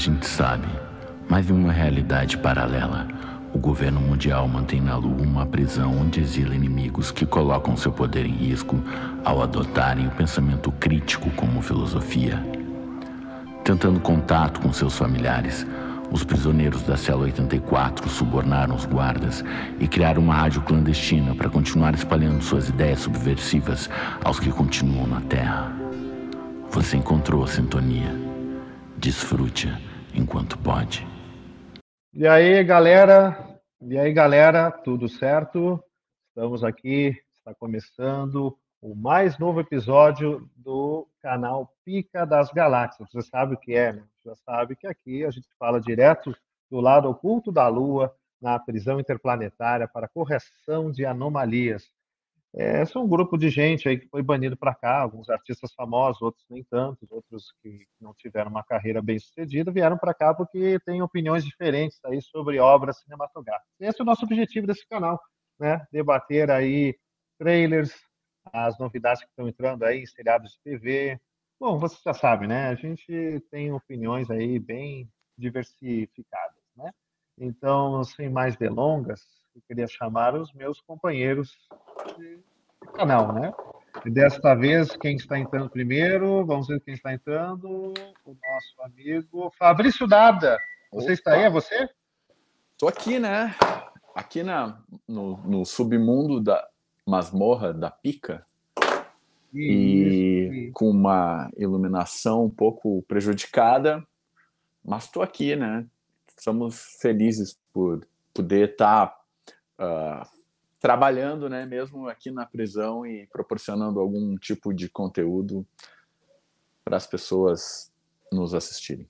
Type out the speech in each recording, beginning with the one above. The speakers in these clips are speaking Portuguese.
gente sabe, mas em uma realidade paralela, o governo mundial mantém na Lua uma prisão onde exila inimigos que colocam seu poder em risco ao adotarem o pensamento crítico como filosofia. Tentando contato com seus familiares, os prisioneiros da cela 84 subornaram os guardas e criaram uma rádio clandestina para continuar espalhando suas ideias subversivas aos que continuam na Terra. Você encontrou a sintonia. Desfrute enquanto pode. E aí, galera? E aí, galera? Tudo certo? Estamos aqui, está começando o mais novo episódio do canal Pica das Galáxias. Você sabe o que é, né? Já sabe que aqui a gente fala direto do lado oculto da Lua, na prisão interplanetária para correção de anomalias. É, são um grupo de gente aí que foi banido para cá, alguns artistas famosos, outros nem tantos, outros que não tiveram uma carreira bem sucedida, vieram para cá porque têm opiniões diferentes aí sobre obras cinematográficas. Esse é o nosso objetivo desse canal, né? Debater aí trailers, as novidades que estão entrando aí, seriados de TV. Bom, você já sabe, né? A gente tem opiniões aí bem diversificadas, né? Então, sem mais delongas, eu queria chamar os meus companheiros de canal, né? E desta vez, quem está entrando primeiro, vamos ver quem está entrando, o nosso amigo Fabrício Dada. Você Opa. está aí, é você? Estou aqui, né? Aqui na, no, no submundo da, masmorra da pica e isso. com uma iluminação um pouco prejudicada, mas estou aqui, né? Estamos felizes por poder estar tá, uh, trabalhando, né? Mesmo aqui na prisão e proporcionando algum tipo de conteúdo para as pessoas nos assistirem.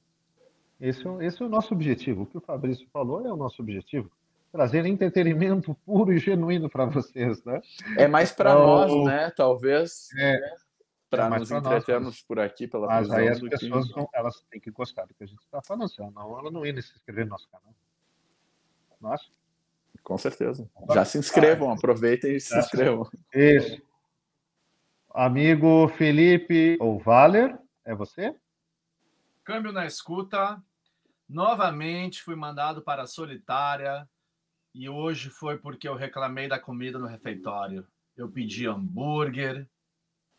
Esse, é esse é o nosso objetivo. O que o Fabrício falou é o nosso objetivo trazer entretenimento puro e genuíno para vocês, né? É mais para então, nós, né? Talvez. É, para é nos entretermos por aqui pela Mas aí as pessoas que... elas têm que gostar do que a gente está falando, senão ela não ia se inscrever no nosso canal. Nossa. Com certeza. Já se inscrevam, aproveitem e se inscrevam. Isso. Amigo Felipe ou Valer, é você? Câmbio na escuta. Novamente fui mandado para a solitária e hoje foi porque eu reclamei da comida no refeitório. Eu pedi hambúrguer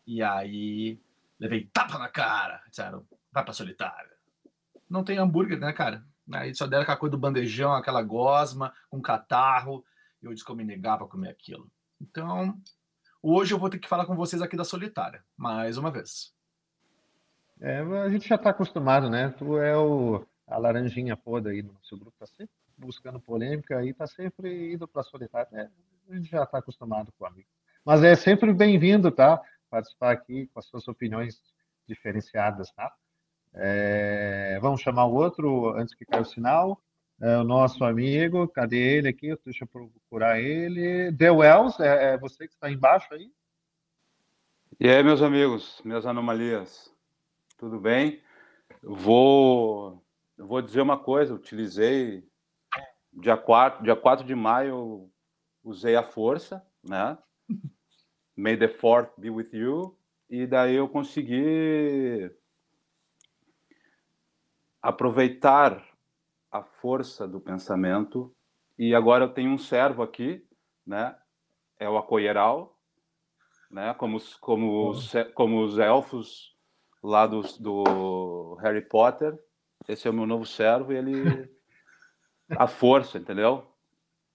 e aí levei tapa na cara. Disseram, vai pra solitária. Não tem hambúrguer, né, cara? Aí só deram aquela coisa do bandejão, aquela gosma, com catarro. E eu disse que eu me negava para comer aquilo. Então, hoje eu vou ter que falar com vocês aqui da solitária, mais uma vez. É, a gente já está acostumado, né? Tu é o, a laranjinha podre aí no nosso grupo, tá sempre buscando polêmica e tá sempre indo para solitário. É, a gente já está acostumado com o amigo. Mas é sempre bem-vindo, tá? Participar aqui com as suas opiniões diferenciadas, tá? É, vamos chamar o outro antes que caia o sinal. É, o nosso amigo, cadê ele aqui? Deixa eu procurar ele. The Wells, é, é você que está embaixo aí? E aí, meus amigos, minhas anomalias, tudo bem? Vou, vou dizer uma coisa, utilizei dia 4, dia 4 de maio, usei a força, né? May the fourth be with you. E daí eu consegui aproveitar a força do pensamento. E agora eu tenho um servo aqui, né? É o Acoieral, né? Como, como, os, como os elfos lá do, do Harry Potter. Esse é o meu novo servo e ele a força, entendeu?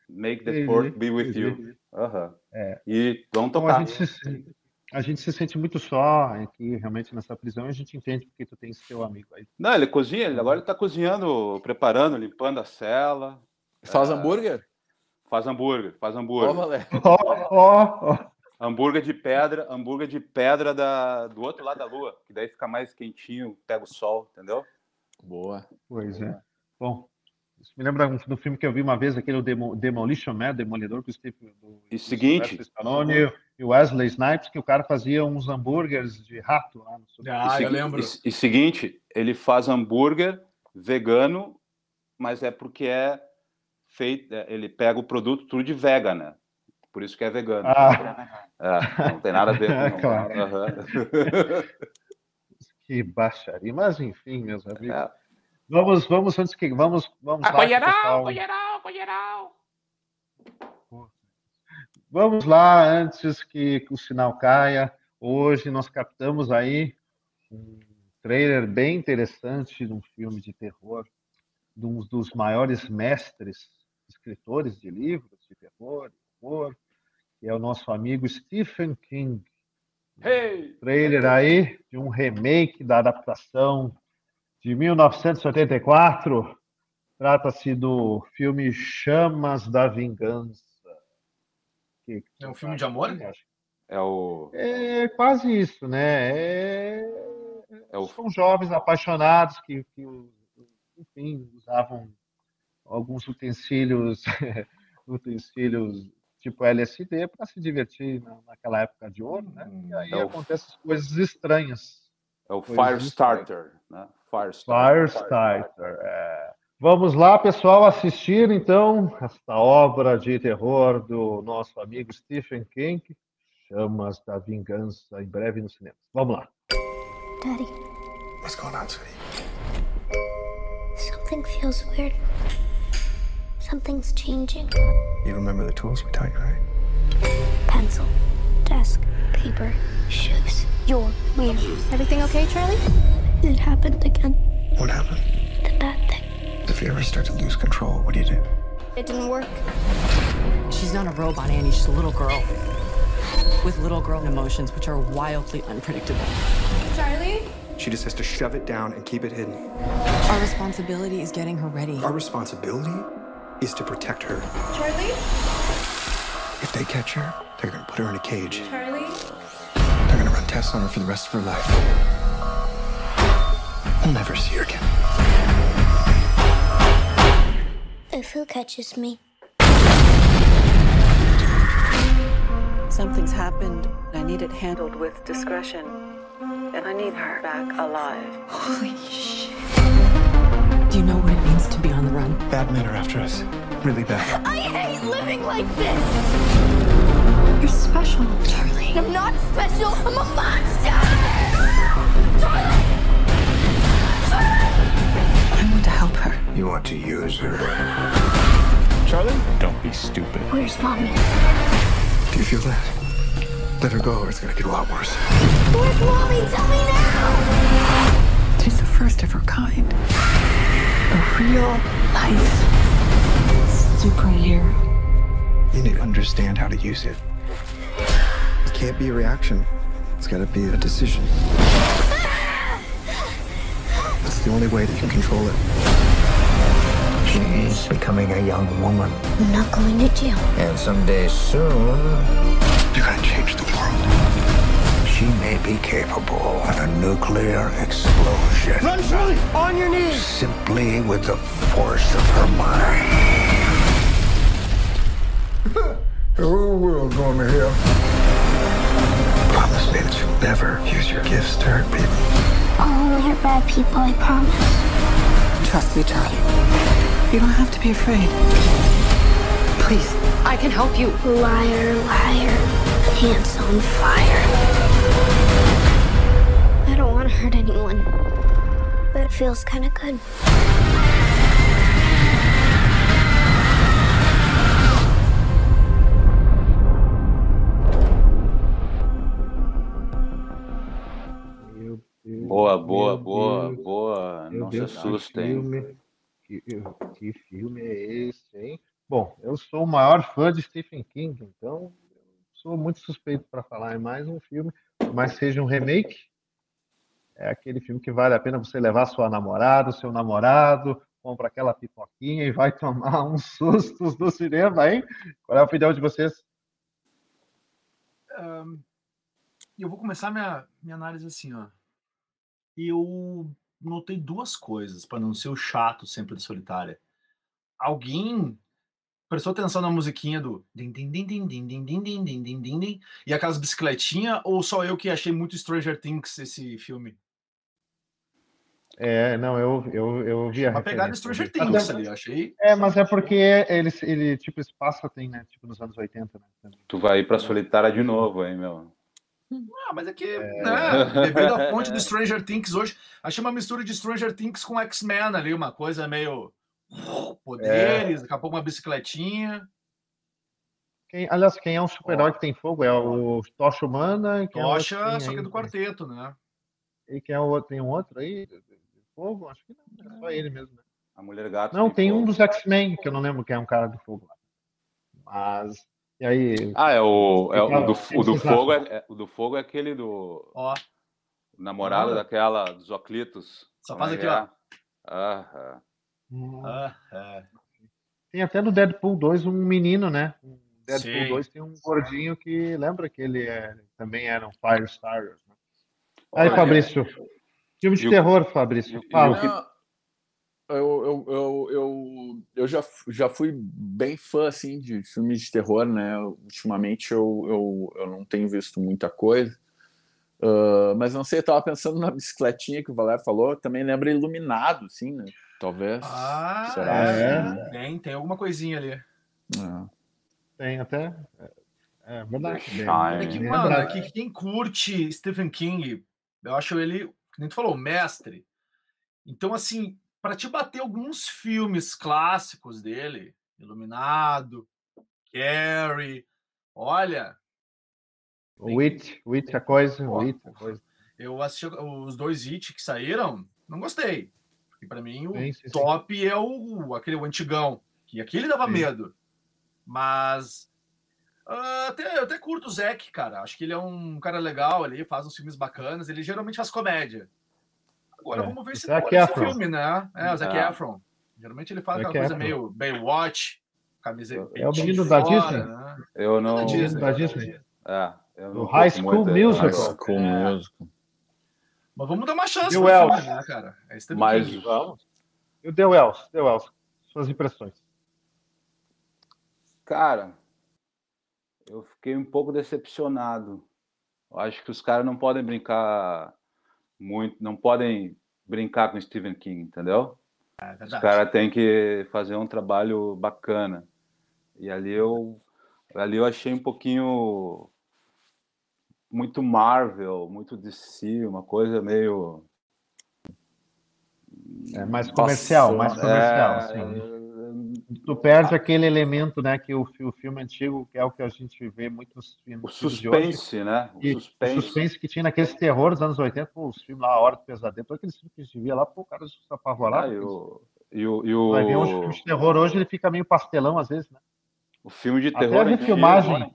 Make the force be with you. Uhum. É. E vamos então, tocar. a, gente se, a gente se sente muito só aqui, realmente, nessa prisão, e a gente entende porque tu tem seu amigo aí. Não, ele cozinha, ele agora ele tá cozinhando, preparando, limpando a cela. Faz é... hambúrguer? Faz hambúrguer, faz hambúrguer. Ó, ó, ó. Hambúrguer de pedra, hambúrguer de pedra da, do outro lado da lua, que daí fica mais quentinho, pega o sol, entendeu? Boa. Pois é. Bom, isso me lembra do filme que eu vi uma vez, aquele Demolition Man, Demolidor, com o Steve do, e seguinte, Stallone e Wesley Snipes, que o cara fazia uns hambúrgueres de rato lá no Ah, e, eu lembro. E, e seguinte, ele faz hambúrguer vegano, mas é porque é feito, é, ele pega o produto tudo de vega, né? Por isso que é vegano. Ah. É, não tem nada a ver com claro. Uhum. que baixaria, mas enfim, meus amigos. É. Vamos, vamos antes que vamos, vamos lá. Acolherão, acolherão. Vamos lá antes que o sinal caia. Hoje nós captamos aí um trailer bem interessante de um filme de terror de um dos maiores mestres escritores de livros de terror, que é o nosso amigo Stephen King. Hey! Trailer aí de um remake da adaptação de 1984. Trata-se do filme Chamas da Vingança. Que, é um filme de amor? É o. É quase isso, né? É... É o... São jovens apaixonados que, que, enfim, usavam alguns utensílios, utensílios tipo LSD para se divertir naquela época de ouro, né? E aí é acontecem o... coisas estranhas. É o Firestarter, né? Firestarter. Firestarter. É. Vamos lá, pessoal, assistir então esta obra de terror do nosso amigo Stephen King, Chamas da Vingança, em breve no cinema. Vamos lá. Daddy. What's going on, sweetie? Something feels weird. Something's changing. You remember the tools we taught you, right? Pencil, desk, paper, shoes. You're weird. Everything okay, Charlie? It happened again. What happened? The thing. If you ever start to lose control, what do you do? It didn't work. She's not a robot, Annie. She's a little girl. With little girl emotions, which are wildly unpredictable. Charlie? She just has to shove it down and keep it hidden. Our responsibility is getting her ready. Our responsibility is to protect her. Charlie? If they catch her, they're gonna put her in a cage. Charlie? They're gonna run tests on her for the rest of her life. We'll never see her again. If who catches me? Something's happened. I need it handled with discretion. And I need her back alive. Holy shit. Do you know what it means to be on the run? Bad men are after us. Really bad. I hate living like this! You're special, Charlie. I'm not special. I'm a monster! Want to. Charlie? Don't be stupid. Where's mommy? Do you feel that? Let her go or it's gonna get a lot worse. Where's mommy? Tell me now! She's the first of her kind. A real life superhero. You need to understand how to use it. It can't be a reaction. It's gotta be a decision. That's the only way that you can control it. She's becoming a young woman. I'm not going to jail. And someday soon, you're gonna change the world. She may be capable of a nuclear explosion. Run, Charlie! On your knees! Simply with the force of her mind. the whole world going to hell. Promise me that you'll never use your gifts to hurt people. I'll only hurt bad people, I promise. Trust me, Charlie. You don't have to be afraid. Please, I can help you. Liar, liar. Pants on fire. I don't want to hurt anyone. But it feels kind of good. Boa, boa, boa, boa. Não se Deus, que que, que filme é esse, hein? Bom, eu sou o maior fã de Stephen King, então sou muito suspeito para falar em mais um filme, mas seja um remake. É aquele filme que vale a pena você levar sua namorada, seu namorado, compra aquela pipoquinha e vai tomar uns sustos no cinema, hein? Qual é a opinião de vocês? Um, eu vou começar minha, minha análise assim, ó. Eu notei duas coisas, para não ser o chato sempre da solitária. Alguém prestou atenção na musiquinha do din din din din din din din din din din din din e aquelas bicicletinhas ou só eu que achei muito Stranger Things esse filme? É, não, eu, eu, eu vi a Uma pegada. Stranger Things ali, achei. É, mas é porque ele, ele tipo, passa tem, né? Tipo, nos anos 80, né? Tu vai ir pra solitária de novo, hein, meu? Ah, mas é que, né, devido à fonte do Stranger Things hoje, achei uma mistura de Stranger Things com X-Men ali, uma coisa meio poderes, daqui a pouco uma bicicletinha. Quem, aliás, quem é um super-herói que tem fogo é o Tocha Humana. e quem é Tocha, tem só que é do quarteto, né? E quem é o outro? Tem um outro aí? de- Fogo? Acho que não, é só ele mesmo. né? A mulher gato. Não, tem um fogo. dos X-Men, que eu não lembro quem é um cara do fogo lá. Mas. E aí? Ah, é o, é o, do, o do fogo é, é- o do fogo é aquele do Ó, namorado daquela dos Oclitos. Só faz é aqui, que ó. é? Aham. Hum, ah, é. Tem até no Deadpool 2 um menino, né? Deadpool Sim. 2 tem um gordinho que lembra que ele é, também era um Firestarter. Né? Aí, Olha, Fabrício. Filme de o- terror, Fabrício. Fala. Eu, eu, eu, eu, eu já, já fui bem fã assim, de filmes de terror, né? Ultimamente eu, eu, eu não tenho visto muita coisa. Ah, mas não sei, eu tava pensando na bicicletinha que o Valério falou, também lembra Iluminado, sim, né? Talvez. Ah, Será? é? Tem, tem alguma coisinha ali. É. Tem até. É, é verdade. Shine. É que, mano, é que quem curte Stephen King, eu acho ele, nem tu falou, mestre. Então, assim, para te bater alguns filmes clássicos dele, Iluminado, Carrie, olha, O It, o It é coisa, o. It é coisa. eu assisti os dois hits que saíram, não gostei. Porque para mim o Sim, sim, sim. top é o aquele o antigão, que aquele dava Sim. medo. Mas ah, até, eu até curto o Zack, cara. Acho que ele é um cara legal ali, faz uns filmes bacanas. Ele geralmente faz comédia. Agora É, vamos ver o se Zac pode esse Efron. filme, né? É, o Zac É. Efron. Geralmente ele faz Zac aquela coisa Efron. meio Baywatch, camiseta. É o menino da fora, Disney? né? Eu não. Da Disney. Da Disney. É, eu não O High School Musical. mas- High School É. Musical. Mas vamos dar uma chance E o pro filme, Elf? né, cara? É Mas-. Vamos. E o The Wells, The Wells. Suas impressões. Cara, eu fiquei um pouco decepcionado. Eu acho que os caras não podem brincar muito, não podem brincar com Stephen King, entendeu? É Os caras têm que fazer um trabalho bacana. E ali eu, ali eu achei um pouquinho muito Marvel, muito DC, uma coisa meio É mais comercial, mais Passou, comercial. É, assim. Tu perde aquele elemento, né, que o, o filme antigo, que é o que a gente vê muito nos filmes o suspense, né? O E o suspense. suspense que tinha naqueles terror dos anos 80, pô, os filmes lá, A Hora do Pesadelo, todos aqueles filmes que a gente via lá, pô, o cara se apavorava. Ah, e o, e o, e o, Vai ver um filme de terror hoje, ele fica meio pastelão às vezes, né? o filme de Até terror a antigo, refilmagem.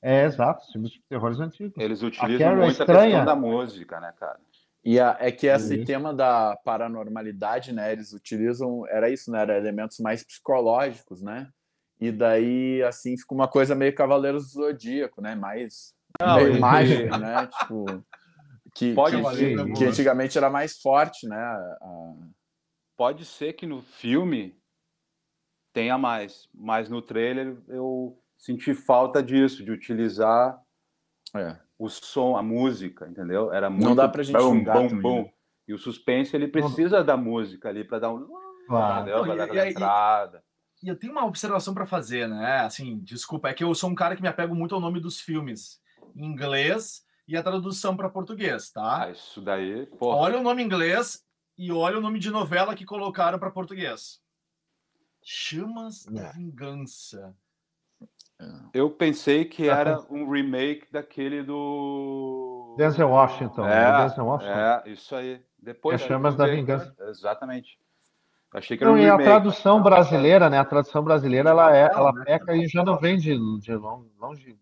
É, exato, os filmes de terrores antigos. eles utilizam é muito a questão da música, né, cara? E a- é que esse Isso. tema da paranormalidade, né? Eles utilizam, era isso, né? Era elementos mais psicológicos, né? E daí, assim, fica uma coisa meio Cavaleiros do Zodíaco, né? Mais Não, meio e- mágica, né? Tipo, que, Pode que, ser. que antigamente era mais forte, né? A- Pode ser que no filme tenha mais, mas no trailer eu senti falta disso, de utilizar é. o som, a música, entendeu? Era muito Não dá pra gente bum, também, bum. né? E o suspense ele precisa da música ali para dar um, Claro. entendeu? Não, Pra e- dar e aquela aí- entrada. E eu tenho uma observação para fazer, né? Assim, desculpa, é que eu sou um cara que me apego muito ao nome dos filmes em inglês e a tradução para português, tá? Ah, isso daí, porra. Olha o nome em inglês e olha o nome de novela que colocaram para português. Chamas da É. Vingança. Eu pensei que Ah, era um remake daquele do Denzel Washington. É, Denzel Washington. É, isso aí. Depois É eu Chamas da vi, Vingança. Exatamente. Achei que era Não, um e a remake. tradução brasileira, né? A tradução brasileira, ela é, ela né? peca e já não vem de, de longo, longe, de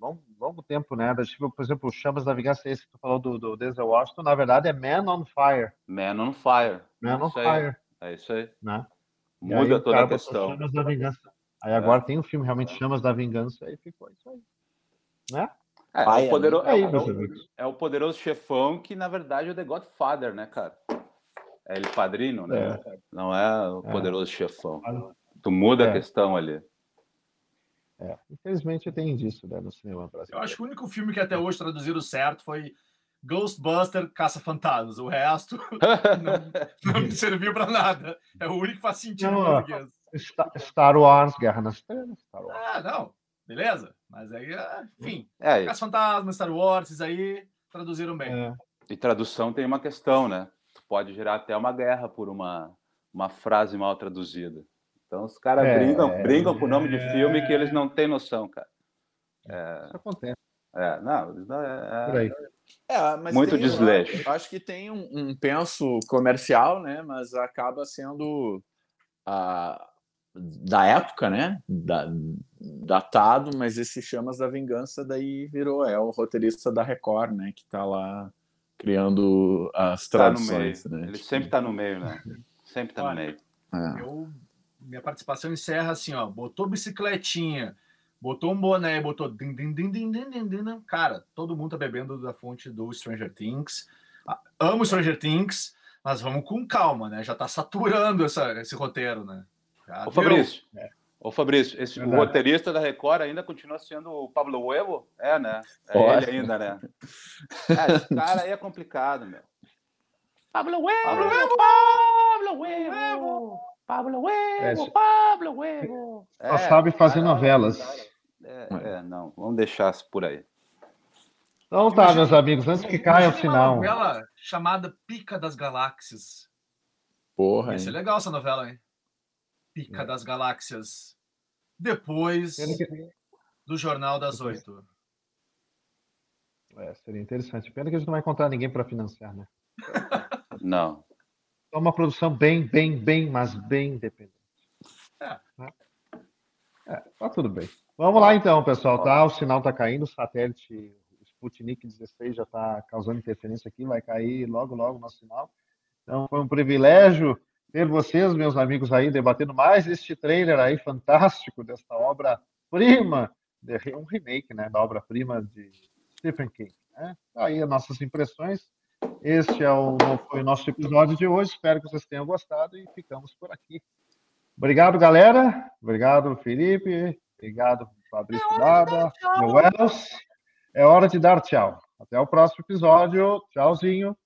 longo, longo tempo, né? Tipo, por exemplo, Chamas da Vingança, esse que tu falou do, do Denzel Washington, na verdade é Man on Fire. Man on Fire. Man on Isso aí. Fire, É isso aí. né? Aí Muda o toda cara a questão. É. Chamas da Vingança. Aí agora tem o filme realmente Chamas da Vingança, aí ficou isso aí. Né? É, é o poderoso, é, amigos. é o poderoso chefão que, na verdade, é o The Godfather, né, cara? É ele padrino, né? Não é o É. poderoso chefão. Tu muda a É. questão ali. É, infelizmente tem disso né, no cinema Eu brasileiro. acho que o único filme que até hoje traduziram certo foi Ghostbuster Caça Fantasmas. O resto não, não me serviu para nada. É o único que faz sentido Não, em português. Star, Star Wars, Guerra nas Estrelas. Star Wars. Ah, não. Beleza? Mas aí, ah, enfim. É, As Fantasmas, Star Wars, esses aí traduziram bem. É. e tradução tem uma questão, né? Tu pode gerar até uma guerra por uma, uma frase mal traduzida. Então os caras É, brincam, brincam com o nome de filme que eles não têm noção, cara. Isso acontece É, não, é- por aí. É, mas Muito tem- desleixo. eu Acho que tem um, um penso comercial, né? Mas acaba sendo a, da época, né? Da, datado, mas esse Chamas da Vingança daí virou, é o roteirista da Record, né? Que tá lá criando as tá no traduções, né? Ele sempre tá no meio, né? Sempre tá no Olha, meio. É. Eu, minha participação encerra assim, ó. Botou bicicletinha, botou um boné, botou. Din, din, din, din, din, din, din, din. Cara, todo mundo tá bebendo da fonte do Stranger Things. Ah, Amo Stranger Things, mas vamos com calma, né? Já tá saturando essa, esse roteiro, né? Ô. Fabrício, ô Fabrício, esse, Verdade. roteirista da Record ainda continua sendo o Pablo Huevo? É, né? É ele ainda, né? É, esse cara aí é complicado, meu. Pablo Huevo! Pablo Huevo! Pablo Huevo! Pablo É, Huevo! só- Pablo Huevo! Só sabe fazer cara, novelas. É, é, não, vamos deixar por aí. Então tá, meus amigos, antes que caia o Imagina uma sinal. novela chamada Pica das Galáxias. Porra, Ia ser legal essa novela, hein? Pica das Galáxias. Depois do Jornal das Oito. É, seria interessante. Pena que a gente não vai encontrar ninguém para financiar, né? Não. É uma produção bem, bem, bem, mas bem independente. É. Né? É, tá tudo bem. Vamos lá então, pessoal, tá? O sinal tá caindo, o satélite o Sputnik 16 já está causando interferência aqui, vai cair logo, logo o nosso sinal. Então foi um privilégio ter vocês, meus amigos aí, debatendo mais este trailer aí fantástico desta obra-prima, de- um remake, né, da obra-prima de Stephen King. Né? Aí as nossas impressões. Este é o, foi o nosso episódio de hoje. Espero que vocês tenham gostado e ficamos por aqui. Obrigado, galera. Obrigado, Felipe. Obrigado, Fabrício Dada, Wells. É hora de dar tchau. Até o próximo episódio. Tchauzinho.